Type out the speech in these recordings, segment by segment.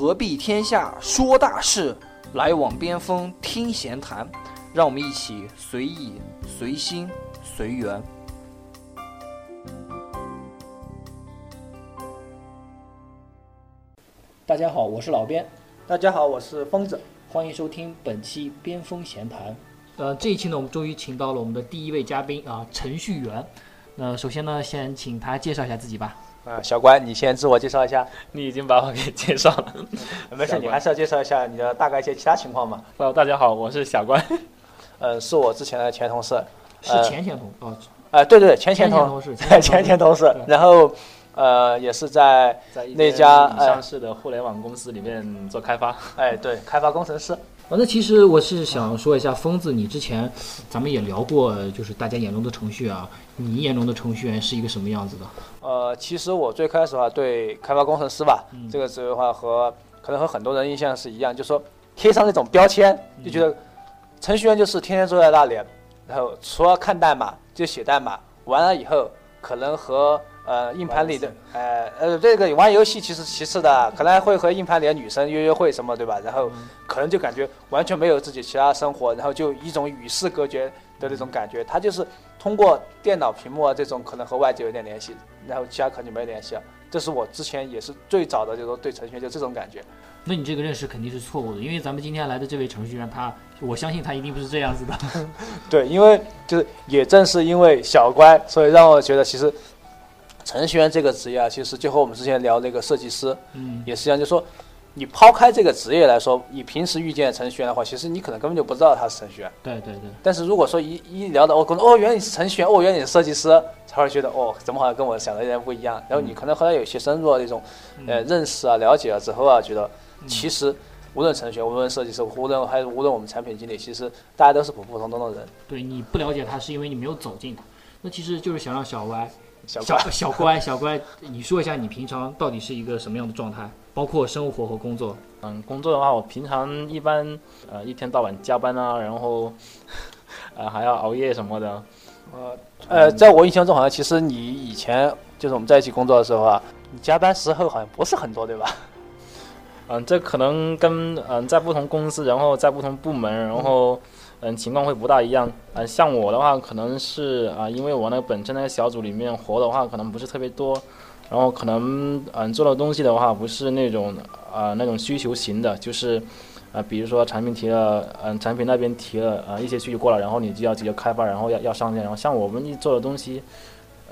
何必天下说大事，来往边锋听闲谈。让我们一起随意、随心、随缘。大家好，我是老边，大家好，我是疯子，欢迎收听本期边锋闲谈。呃，这一期呢，我们终于请到了我们的第一位嘉宾啊，程序员。那首先呢，先请他介绍一下自己吧。啊，小关，你先自我介绍一下。你已经把我给介绍了，没事，你还是要介绍一下你的大概一些其他情况嘛。Hello，大家好，我是小关。呃，是我之前的前同事。是前前同哦。呃，对对，前前同事，前前同事。然后，呃，也是在在那家上市的互联网公司里面做开发。哎，对，开发工程师。哦，那其实我是想说一下，疯子，你之前咱们也聊过，就是大家眼中的程序啊，你眼中的程序员是一个什么样子的？呃，其实我最开始的话对开发工程师吧，这个职位的话和可能和很多人印象是一样，就说贴上那种标签，就觉得程序员就是天天坐在那里，然后除了看代码就写代码，完了以后可能和。呃，硬盘里的，呃呃，这个玩游戏其实其次的，可能会和硬盘里的女生约约会什么，对吧？然后可能就感觉完全没有自己其他生活，然后就一种与世隔绝的那种感觉。他就是通过电脑屏幕啊这种可能和外界有点联系，然后其他可能就没联系了。这是我之前也是最早的，就是说对程序员就这种感觉。那你这个认识肯定是错误的，因为咱们今天来的这位程序员，他我相信他一定不是这样子的。对，因为就是也正是因为小乖，所以让我觉得其实。程序员这个职业啊，其实就和我们之前聊那个设计师，嗯，也是一样，就说你抛开这个职业来说，你平时遇见程序员的话，其实你可能根本就不知道他是程序员。对对对。但是如果说一一聊到哦，可能哦，原来你是程序员，哦，原来你是设计师，才会觉得哦，怎么好像跟我想的有点不一样。然后你可能和他有些深入的那种呃认识啊、了解了之后啊，觉得其实无论程序员、无论设计师、无论还是无论我们产品经理，其实大家都是普普通通的人。对，你不了解他是因为你没有走进他，那其实就是想让小歪。小小乖小乖，你说一下你平常到底是一个什么样的状态，包括生活和工作。嗯，工作的话，我平常一般呃一天到晚加班啊，然后呃还要熬夜什么的。呃呃，在我印象中，好像其实你以前就是我们在一起工作的时候啊，你加班时候好像不是很多，对吧？嗯，这可能跟嗯在不同公司，然后在不同部门，然后。嗯，嗯情况会不大一样。嗯，像我的话，可能是啊，因为我那个本身那个小组里面活的话，可能不是特别多，然后可能嗯做的东西的话，不是那种啊那种需求型的，就是啊，比如说产品提了，嗯，产品那边提了啊一些需求过来，然后你就要直接开发，然后要要上线。然后像我们一做的东西。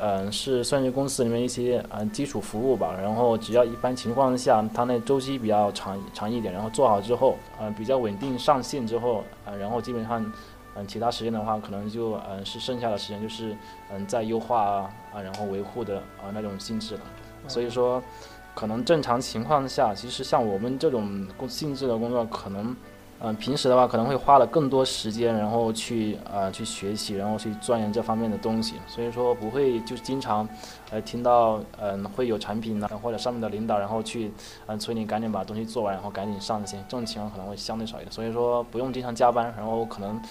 嗯，是算是公司里面一些嗯基础服务吧，然后只要一般情况下，它那周期比较长长一点，然后做好之后，嗯比较稳定上线之后，啊然后基本上，嗯其他时间的话，可能就嗯是剩下的时间就是嗯在优化啊啊然后维护的啊那种性质了，所以说，可能正常情况下，其实像我们这种工性质的工作，可能。嗯，平时的话可能会花了更多时间，然后去啊去学习，然后去钻研这方面的东西，所以说不会就是经常，呃听到嗯会有产品呢或者上面的领导然后去嗯催你赶紧把东西做完，然后赶紧上线，这种情况可能会相对少一点，所以说不用经常加班，然后可能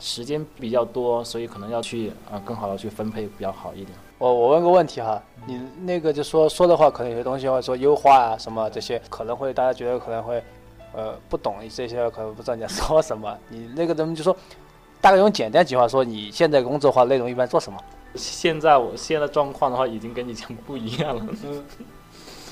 时间比较多，所以可能要去啊更好的去分配比较好一点。我我问个问题哈，你那个就说说的话，可能有些东西或者说优化啊什么这些，可能会大家觉得可能会。呃，不懂这些，可能不知道你在说什么。你那个咱们就说，大概用简单几句话说，你现在工作的话内容一般做什么？现在我现在状况的话，已经跟以前不一样了。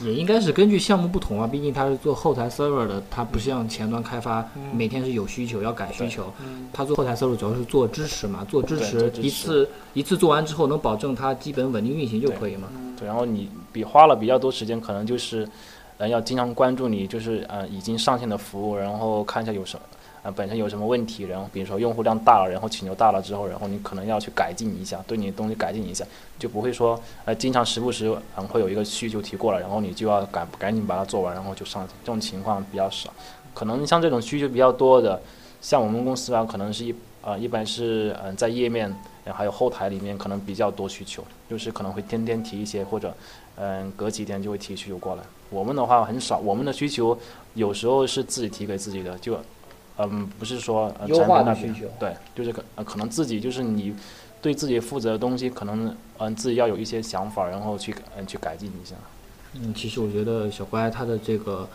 也应该是根据项目不同啊，毕竟他是做后台 server 的，他不像前端开发，每天是有需求要改需求。他做后台 server 主要是做支持嘛，做支持一次一次做完之后能保证它基本稳定运行就可以嘛。对，然后你比花了比较多时间，可能就是。呃，要经常关注你就是呃已经上线的服务，然后看一下有什么呃本身有什么问题，然后比如说用户量大了，然后请求大了之后，然后你可能要去改进一下，对你的东西改进一下，就不会说呃经常时不时嗯会有一个需求提过来，然后你就要赶赶紧把它做完，然后就上线，这种情况比较少。可能像这种需求比较多的，像我们公司啊，可能是一呃一般是嗯在页面还有后台里面可能比较多需求，就是可能会天天提一些或者嗯隔几天就会提需求过来。我们的话很少，我们的需求有时候是自己提给自己的，就，嗯，不是说优化的需求，对，就是可可能自己就是你对自己负责的东西，可能嗯自己要有一些想法，然后去嗯去改进一下。嗯，其实我觉得小乖他的这个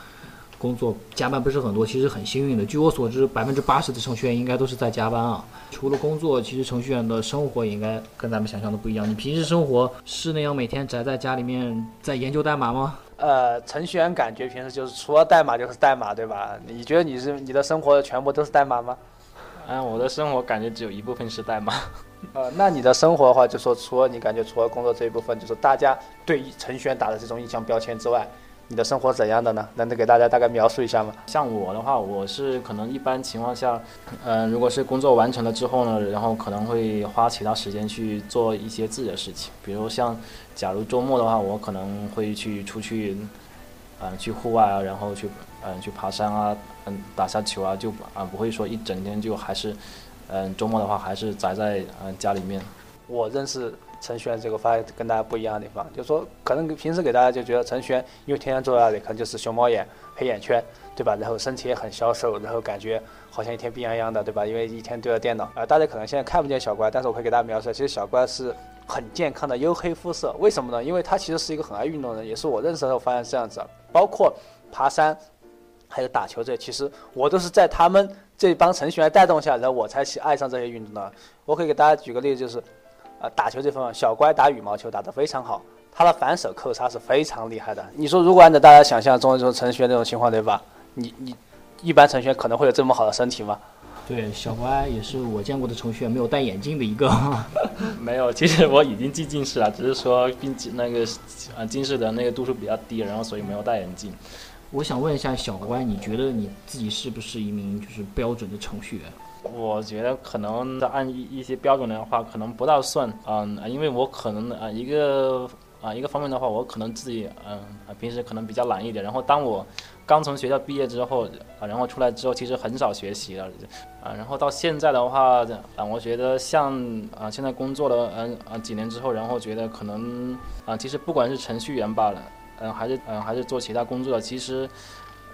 工作加班不是很多，其实很幸运的。据我所知，百分之八十的程序员应该都是在加班啊。除了工作，其实程序员的生活也应该跟咱们想象的不一样。你平时生活是那样每天宅在家里面在研究代码吗？呃，程序员感觉平时就是除了代码就是代码，对吧？你觉得你是你的生活全部都是代码吗？嗯，我的生活感觉只有一部分是代码。呃，那你的生活的话，就说除了你感觉除了工作这一部分，就是大家对程序员打的这种印象标签之外。你的生活怎样的呢？能给大家大概描述一下吗？像我的话，我是可能一般情况下，嗯，如果是工作完成了之后呢，然后可能会花其他时间去做一些自己的事情，比如像，假如周末的话，我可能会去出去，嗯，去户外啊，然后去，嗯，去爬山啊，嗯，打下球啊，就啊不会说一整天就还是，嗯，周末的话还是宅在嗯家里面。我认识。程序员这个发跟大家不一样的地方，就是说可能平时给大家就觉得程序员因为天天坐在那里，可能就是熊猫眼、黑眼圈，对吧？然后身体也很消瘦，然后感觉好像一天病殃殃的，对吧？因为一天对着电脑。啊，大家可能现在看不见小乖，但是我可以给大家描述，其实小乖是很健康的黝黑肤色。为什么呢？因为他其实是一个很爱运动的人，也是我认识的时候发现这样子。包括爬山，还有打球这些，其实我都是在他们这帮程序员带动下，然后我才去爱上这些运动的。我可以给大家举个例子，就是。呃，打球这方面，小乖打羽毛球打得非常好，他的反手扣杀是非常厉害的。你说，如果按照大家想象中这种程序员这种情况，对吧？你你一般程序员可能会有这么好的身体吗？对，小乖也是我见过的程序员没有戴眼镜的一个。没有，其实我已经进近视了，只是说并那个啊近视的那个度数比较低，然后所以没有戴眼镜。我想问一下小乖，你觉得你自己是不是一名就是标准的程序员？我觉得可能按一一些标准的话，可能不大算，嗯，因为我可能啊一个啊一个方面的话，我可能自己嗯平时可能比较懒一点，然后当我刚从学校毕业之后啊，然后出来之后，其实很少学习了，啊，然后到现在的话啊，我觉得像啊现在工作了嗯啊几年之后，然后觉得可能啊其实不管是程序员罢了，嗯还是嗯还是做其他工作的，其实。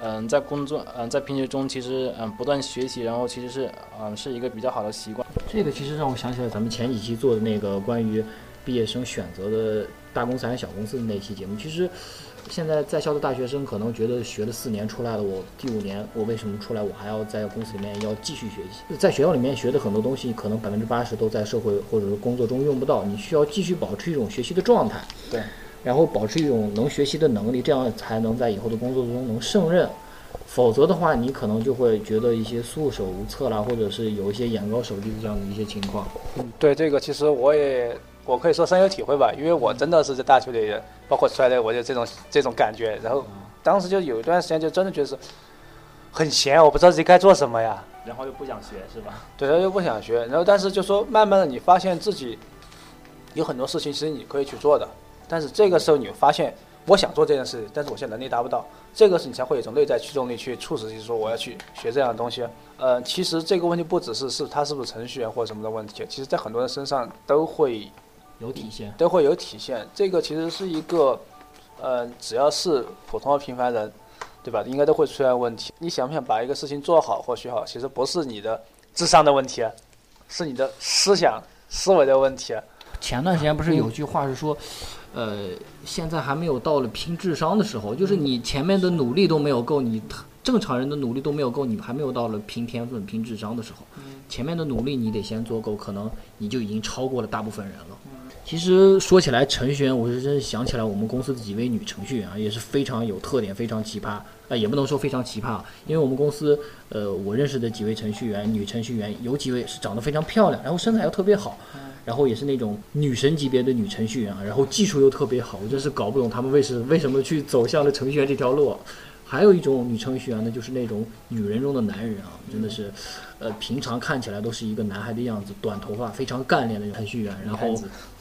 嗯，在工作，嗯，在平时中，其实嗯，不断学习，然后其实是，嗯，是一个比较好的习惯。这个其实让我想起了咱们前几期做的那个关于毕业生选择的大公司还是小公司的那期节目。其实，现在在校的大学生可能觉得学了四年出来了，我第五年我为什么出来？我还要在公司里面要继续学习。在学校里面学的很多东西，可能百分之八十都在社会或者是工作中用不到，你需要继续保持一种学习的状态。对。然后保持一种能学习的能力，这样才能在以后的工作中能胜任。否则的话，你可能就会觉得一些束手无策啦，或者是有一些眼高手低的这样的一些情况。嗯，对这个，其实我也我可以说深有体会吧，因为我真的是在大学里，包括出来的，我就这种这种感觉。然后当时就有一段时间，就真的觉得是很闲，我不知道自己该做什么呀。然后又不想学，是吧？对，然后又不想学。然后但是就说，慢慢的你发现自己有很多事情其实你可以去做的。但是这个时候你发现，我想做这件事，但是我现在能力达不到，这个时候你才会有一种内在驱动力去促使你说我要去学这样的东西。呃，其实这个问题不只是是他是不是程序员或者什么的问题，其实在很多人身上都会有体现，都会有体现。这个其实是一个，呃，只要是普通的平凡人，对吧？应该都会出现问题。你想不想把一个事情做好或学好，其实不是你的智商的问题，是你的思想思维的问题。前段时间不是有句话是说，呃，现在还没有到了拼智商的时候，就是你前面的努力都没有够，你正常人的努力都没有够，你还没有到了拼天分、拼智商的时候。前面的努力你得先做够，可能你就已经超过了大部分人了。其实说起来，程序员，我是真想起来我们公司的几位女程序员啊，也是非常有特点、非常奇葩啊，也不能说非常奇葩，因为我们公司，呃，我认识的几位程序员，女程序员有几位是长得非常漂亮，然后身材又特别好。然后也是那种女神级别的女程序员啊，然后技术又特别好，我真是搞不懂他们为什为什么去走向了程序员这条路。还有一种女程序员呢，就是那种女人中的男人啊，真的是，呃，平常看起来都是一个男孩的样子，短头发，非常干练的程序员。然后，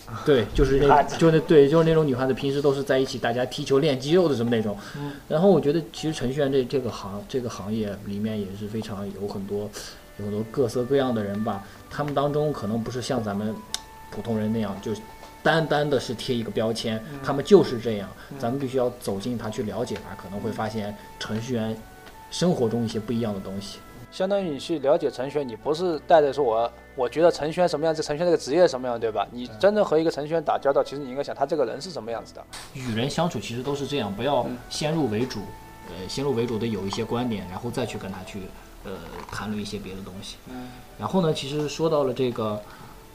对，就是那，就那对，就是那种女汉子，平时都是在一起，大家踢球练肌肉的什么那种。然后我觉得，其实程序员这这个行这个行业里面也是非常有很多有很多各色各样的人吧。他们当中可能不是像咱们。普通人那样就单单的是贴一个标签，他们就是这样。咱们必须要走进他去了解他，可能会发现程序员生活中一些不一样的东西。相当于你去了解程序员，你不是带着说我我觉得程序员什么样子，程序员这个职业什么样，对吧？你真正和一个程序员打交道，其实你应该想他这个人是什么样子的。与人相处其实都是这样，不要先入为主。呃先入为主的有一些观点，然后再去跟他去呃谈论一些别的东西。嗯。然后呢，其实说到了这个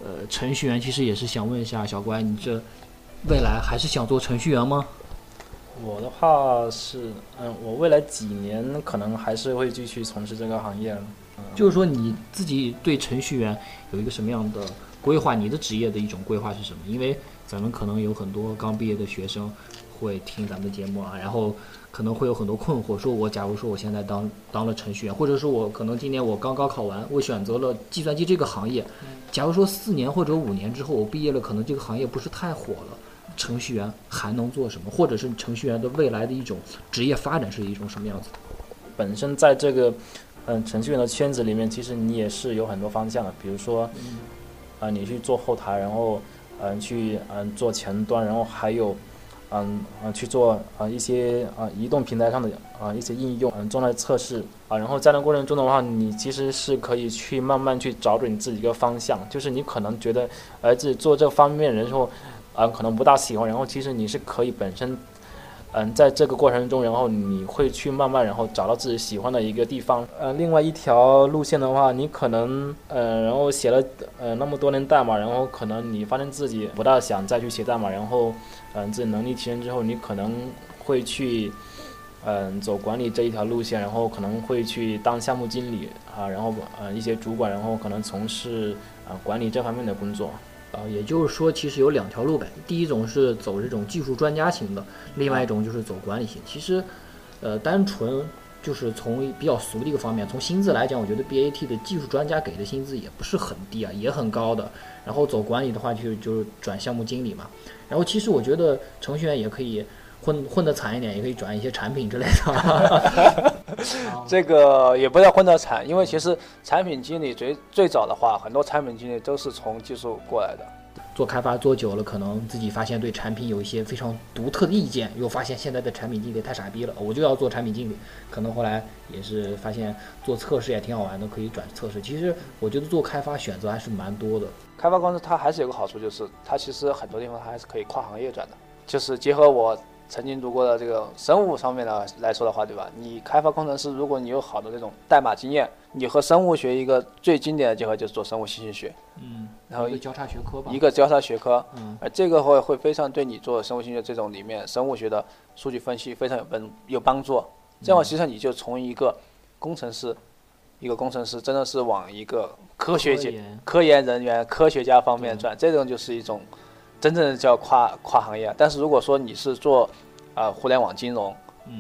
呃程序员，其实也是想问一下小乖，你这未来还是想做程序员吗？我的话是，嗯，我未来几年可能还是会继续从事这个行业。就是说你自己对程序员有一个什么样的规划？你的职业的一种规划是什么？因为咱们可能有很多刚毕业的学生会听咱们的节目啊，然后可能会有很多困惑，说我假如说我现在当当了程序员，或者说我可能今年我刚高考完，我选择了计算机这个行业，假如说四年或者五年之后我毕业了，可能这个行业不是太火了。程序员还能做什么？或者是程序员的未来的一种职业发展是一种什么样子？本身在这个嗯程序员的圈子里面，其实你也是有很多方向的。比如说，啊，你去做后台，然后嗯去嗯做前端，然后还有嗯啊去做啊一些啊移动平台上的啊一些应用，嗯，做来测试啊。然后在那过程中的话，你其实是可以去慢慢去找准你自己一个方向。就是你可能觉得哎自己做这方面然后。啊，可能不大喜欢，然后其实你是可以本身，嗯，在这个过程中，然后你会去慢慢，然后找到自己喜欢的一个地方。呃，另外一条路线的话，你可能，呃，然后写了呃那么多年代码，然后可能你发现自己不大想再去写代码，然后，嗯，自己能力提升之后，你可能会去，嗯，走管理这一条路线，然后可能会去当项目经理啊，然后呃一些主管，然后可能从事啊管理这方面的工作。啊，也就是说，其实有两条路呗。第一种是走这种技术专家型的，另外一种就是走管理型。其实，呃，单纯就是从比较俗的一个方面，从薪资来讲，我觉得 BAT 的技术专家给的薪资也不是很低啊，也很高的。然后走管理的话，就就是转项目经理嘛。然后其实我觉得程序员也可以混混得惨一点，也可以转一些产品之类的。这个也不要混得惨，因为其实产品经理最最早的话，很多产品经理都是从技术过来的。做开发做久了，可能自己发现对产品有一些非常独特的意见，又发现现在的产品经理太傻逼了，我就要做产品经理。可能后来也是发现做测试也挺好玩的，可以转测试。其实我觉得做开发选择还是蛮多的。开发公司它还是有个好处，就是它其实很多地方它还是可以跨行业转的，就是结合我。曾经读过的这个生物上面的来说的话，对吧？你开发工程师，如果你有好的这种代码经验，你和生物学一个最经典的结合就是做生物信息学。嗯。然后一个交叉学科吧。一个交叉学科。嗯。而这个会会非常对你做生物信息学这种里面生物学的数据分析非常有帮有帮助。这样，实际上你就从一个工程师，一个工程师真的是往一个科学界、科研人员、科学家方面转，这种就是一种。真正的叫跨跨行业，但是如果说你是做，呃，互联网金融，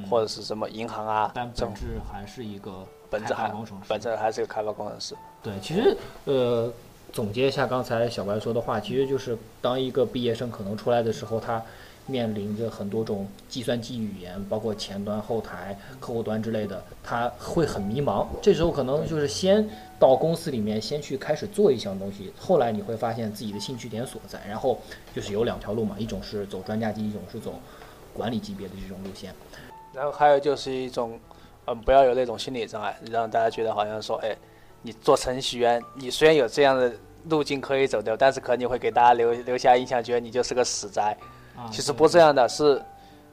或者是什么银行啊，但本质还是一个本质还本质还是个开发工程师。对，其实呃，总结一下刚才小白说的话，其实就是当一个毕业生可能出来的时候，他。面临着很多种计算机语言，包括前端、后台、客户端之类的，他会很迷茫。这时候可能就是先到公司里面，先去开始做一项东西，后来你会发现自己的兴趣点所在。然后就是有两条路嘛，一种是走专家级，一种是走管理级别的这种路线。然后还有就是一种，嗯，不要有那种心理障碍，让大家觉得好像说，哎，你做程序员，你虽然有这样的路径可以走掉，但是可能你会给大家留留下印象，觉得你就是个死宅。其实不这样的，是，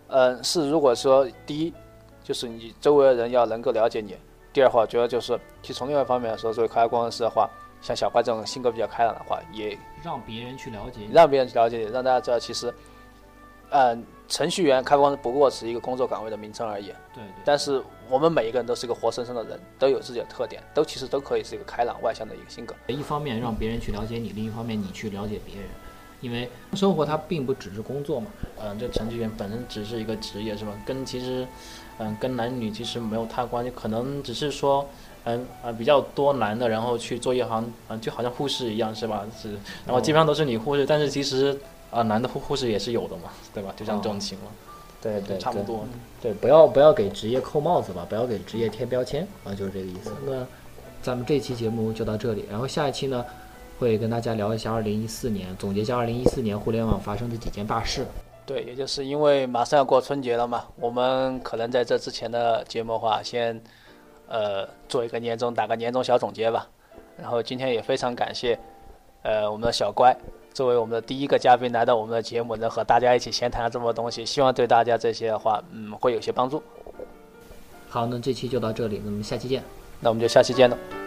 嗯，是如果说第一，就是你周围的人要能够了解你；第二话，主要就是，其实从另外一方面来说，作为开发工程师的话，像小怪这种性格比较开朗的话，也让别人去了解，让别人去了解你，让大家知道，其实，嗯，程序员、开发工程不过是一个工作岗位的名称而已。对对。但是我们每一个人都是一个活生生的人，都有自己的特点，都其实都可以是一个开朗外向的一个性格。一方面让别人去了解你，另一方面你去了解别人。因为生活它并不只是工作嘛，嗯，这程序员本身只是一个职业是吧？跟其实，嗯，跟男女其实没有太关系，可能只是说，嗯啊比较多男的，然后去做一行，嗯，就好像护士一样是吧？是，然后基本上都是女护士，但是其实啊男的护护士也是有的嘛，对吧？就像这种情况，对对，差不多，对，不要不要给职业扣帽子吧，不要给职业贴标签啊，就是这个意思。那咱们这期节目就到这里，然后下一期呢？会跟大家聊一下2014年，总结一下2014年互联网发生的几件大事。对，也就是因为马上要过春节了嘛，我们可能在这之前的节目话，先呃做一个年终，打个年终小总结吧。然后今天也非常感谢呃我们的小乖作为我们的第一个嘉宾来到我们的节目，能和大家一起闲谈这么多东西，希望对大家这些的话，嗯，会有些帮助。好，那这期就到这里，那么下期见。那我们就下期见了。